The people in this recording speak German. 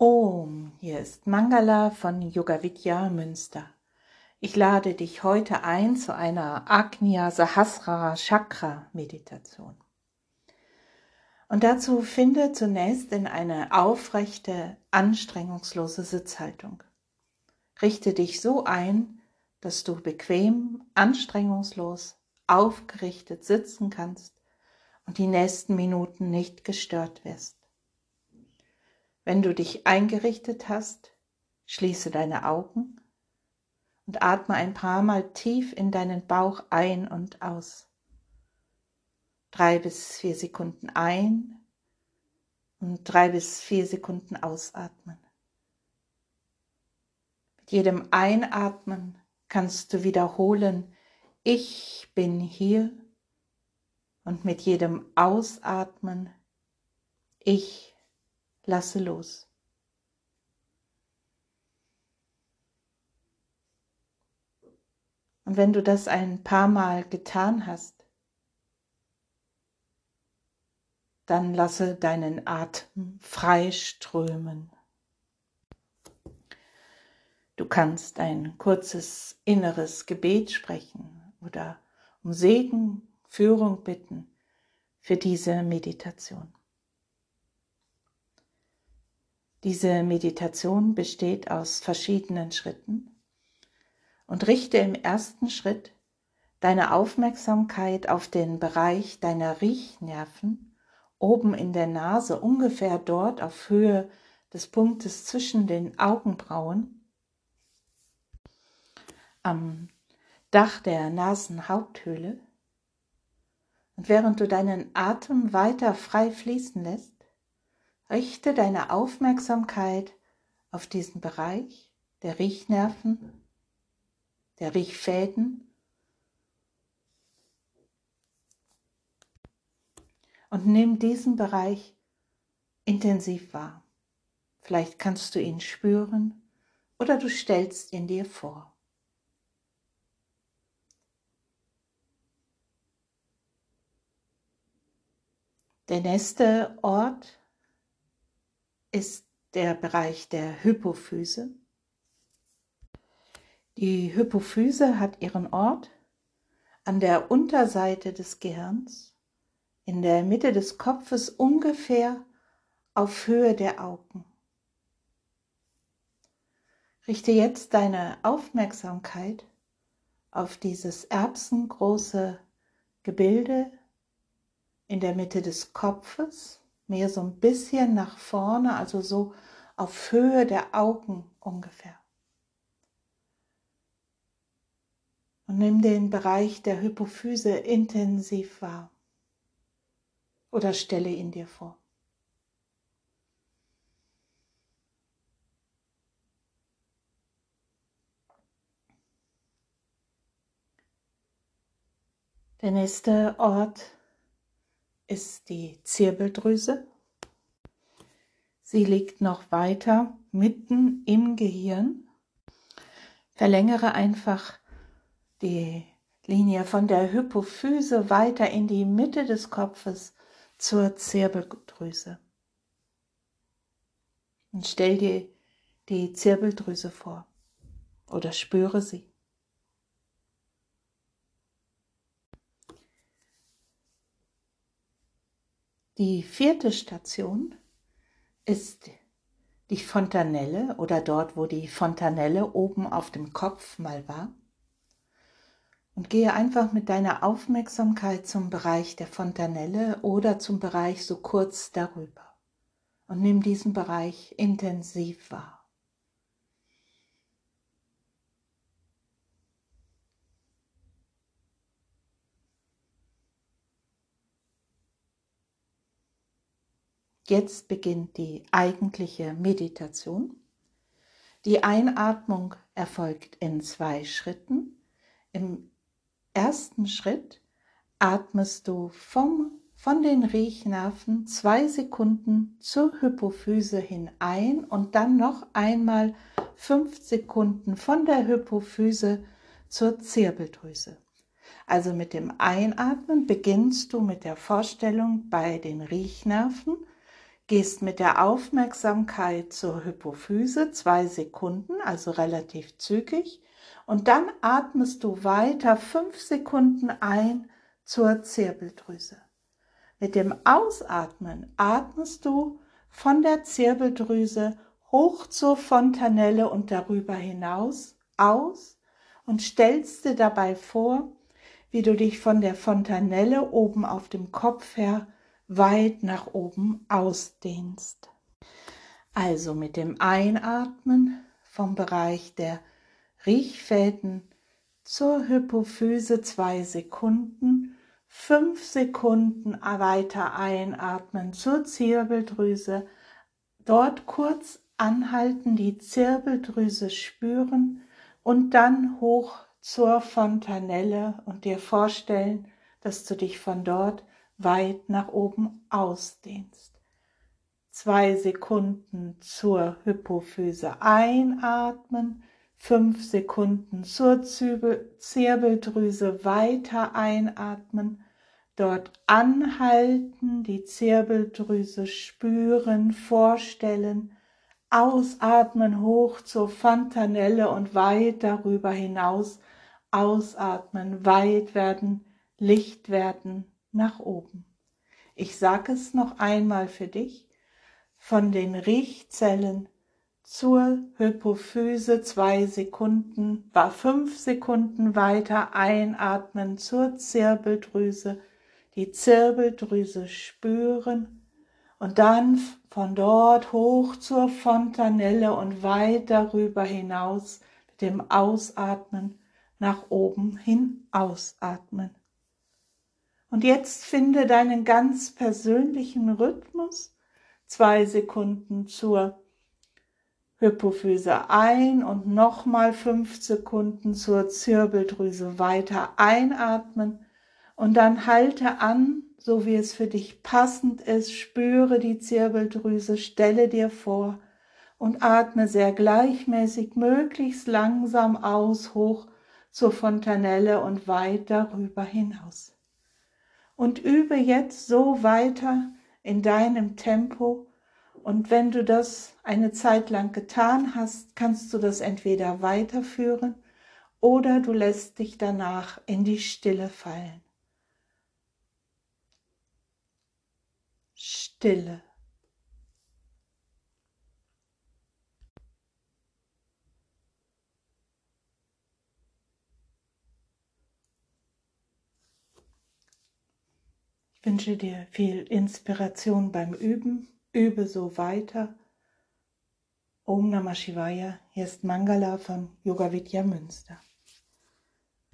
Om, hier ist Mangala von Yoga Vidya Münster. Ich lade dich heute ein zu einer Agnya Sahasrara Chakra Meditation. Und dazu finde zunächst in eine aufrechte, anstrengungslose Sitzhaltung. Richte dich so ein, dass du bequem, anstrengungslos, aufgerichtet sitzen kannst und die nächsten Minuten nicht gestört wirst. Wenn du dich eingerichtet hast, schließe deine Augen und atme ein paar Mal tief in deinen Bauch ein und aus. Drei bis vier Sekunden ein und drei bis vier Sekunden ausatmen. Mit jedem Einatmen kannst du wiederholen, ich bin hier und mit jedem Ausatmen, ich lasse los. Und wenn du das ein paar Mal getan hast, dann lasse deinen Atem frei strömen. Du kannst ein kurzes inneres Gebet sprechen oder um Segen, Führung bitten für diese Meditation. Diese Meditation besteht aus verschiedenen Schritten und richte im ersten Schritt deine Aufmerksamkeit auf den Bereich deiner Riechnerven oben in der Nase, ungefähr dort auf Höhe des Punktes zwischen den Augenbrauen, am Dach der Nasenhaupthöhle. Und während du deinen Atem weiter frei fließen lässt, Richte deine Aufmerksamkeit auf diesen Bereich der Riechnerven, der Riechfäden und nimm diesen Bereich intensiv wahr. Vielleicht kannst du ihn spüren oder du stellst ihn dir vor. Der nächste Ort ist der Bereich der Hypophyse. Die Hypophyse hat ihren Ort an der Unterseite des Gehirns, in der Mitte des Kopfes ungefähr auf Höhe der Augen. Richte jetzt deine Aufmerksamkeit auf dieses erbsengroße Gebilde in der Mitte des Kopfes mehr so ein bisschen nach vorne, also so auf Höhe der Augen ungefähr. Und nimm den Bereich der Hypophyse intensiv wahr. Oder stelle ihn dir vor. Der nächste Ort ist die Zirbeldrüse. Sie liegt noch weiter mitten im Gehirn. Verlängere einfach die Linie von der Hypophyse weiter in die Mitte des Kopfes zur Zirbeldrüse. Und stell dir die Zirbeldrüse vor oder spüre sie. Die vierte Station ist die Fontanelle oder dort, wo die Fontanelle oben auf dem Kopf mal war. Und gehe einfach mit deiner Aufmerksamkeit zum Bereich der Fontanelle oder zum Bereich so kurz darüber. Und nimm diesen Bereich intensiv wahr. Jetzt beginnt die eigentliche Meditation. Die Einatmung erfolgt in zwei Schritten. Im ersten Schritt atmest du vom, von den Riechnerven zwei Sekunden zur Hypophyse hin ein und dann noch einmal fünf Sekunden von der Hypophyse zur Zirbeldrüse. Also mit dem Einatmen beginnst du mit der Vorstellung bei den Riechnerven gehst mit der Aufmerksamkeit zur Hypophyse, zwei Sekunden, also relativ zügig, und dann atmest du weiter fünf Sekunden ein zur Zirbeldrüse. Mit dem Ausatmen atmest du von der Zirbeldrüse hoch zur Fontanelle und darüber hinaus aus und stellst dir dabei vor, wie du dich von der Fontanelle oben auf dem Kopf her weit nach oben ausdehnst. Also mit dem Einatmen vom Bereich der Riechfäden zur Hypophyse zwei Sekunden, fünf Sekunden weiter einatmen zur Zirbeldrüse, dort kurz anhalten, die Zirbeldrüse spüren und dann hoch zur Fontanelle und dir vorstellen, dass du dich von dort weit nach oben ausdehnst. Zwei Sekunden zur Hypophyse einatmen, fünf Sekunden zur Zirbeldrüse weiter einatmen, dort anhalten, die Zirbeldrüse spüren, vorstellen, ausatmen hoch zur Fontanelle und weit darüber hinaus, ausatmen, weit werden, Licht werden, nach oben. Ich sage es noch einmal für dich. Von den Riechzellen zur Hypophyse zwei Sekunden, war fünf Sekunden weiter einatmen zur Zirbeldrüse, die Zirbeldrüse spüren und dann von dort hoch zur Fontanelle und weit darüber hinaus mit dem Ausatmen nach oben hin ausatmen. Und jetzt finde deinen ganz persönlichen Rhythmus. Zwei Sekunden zur Hypophyse ein und nochmal fünf Sekunden zur Zirbeldrüse weiter einatmen und dann halte an, so wie es für dich passend ist, spüre die Zirbeldrüse, stelle dir vor und atme sehr gleichmäßig, möglichst langsam aus, hoch zur Fontanelle und weit darüber hinaus und übe jetzt so weiter in deinem Tempo. Und wenn du das eine Zeit lang getan hast, kannst du das entweder weiterführen oder du lässt dich danach in die Stille fallen. Stille. Ich wünsche dir viel Inspiration beim Üben. Übe so weiter. Om Namah Shivaya. Hier ist Mangala von Yoga Vidya Münster.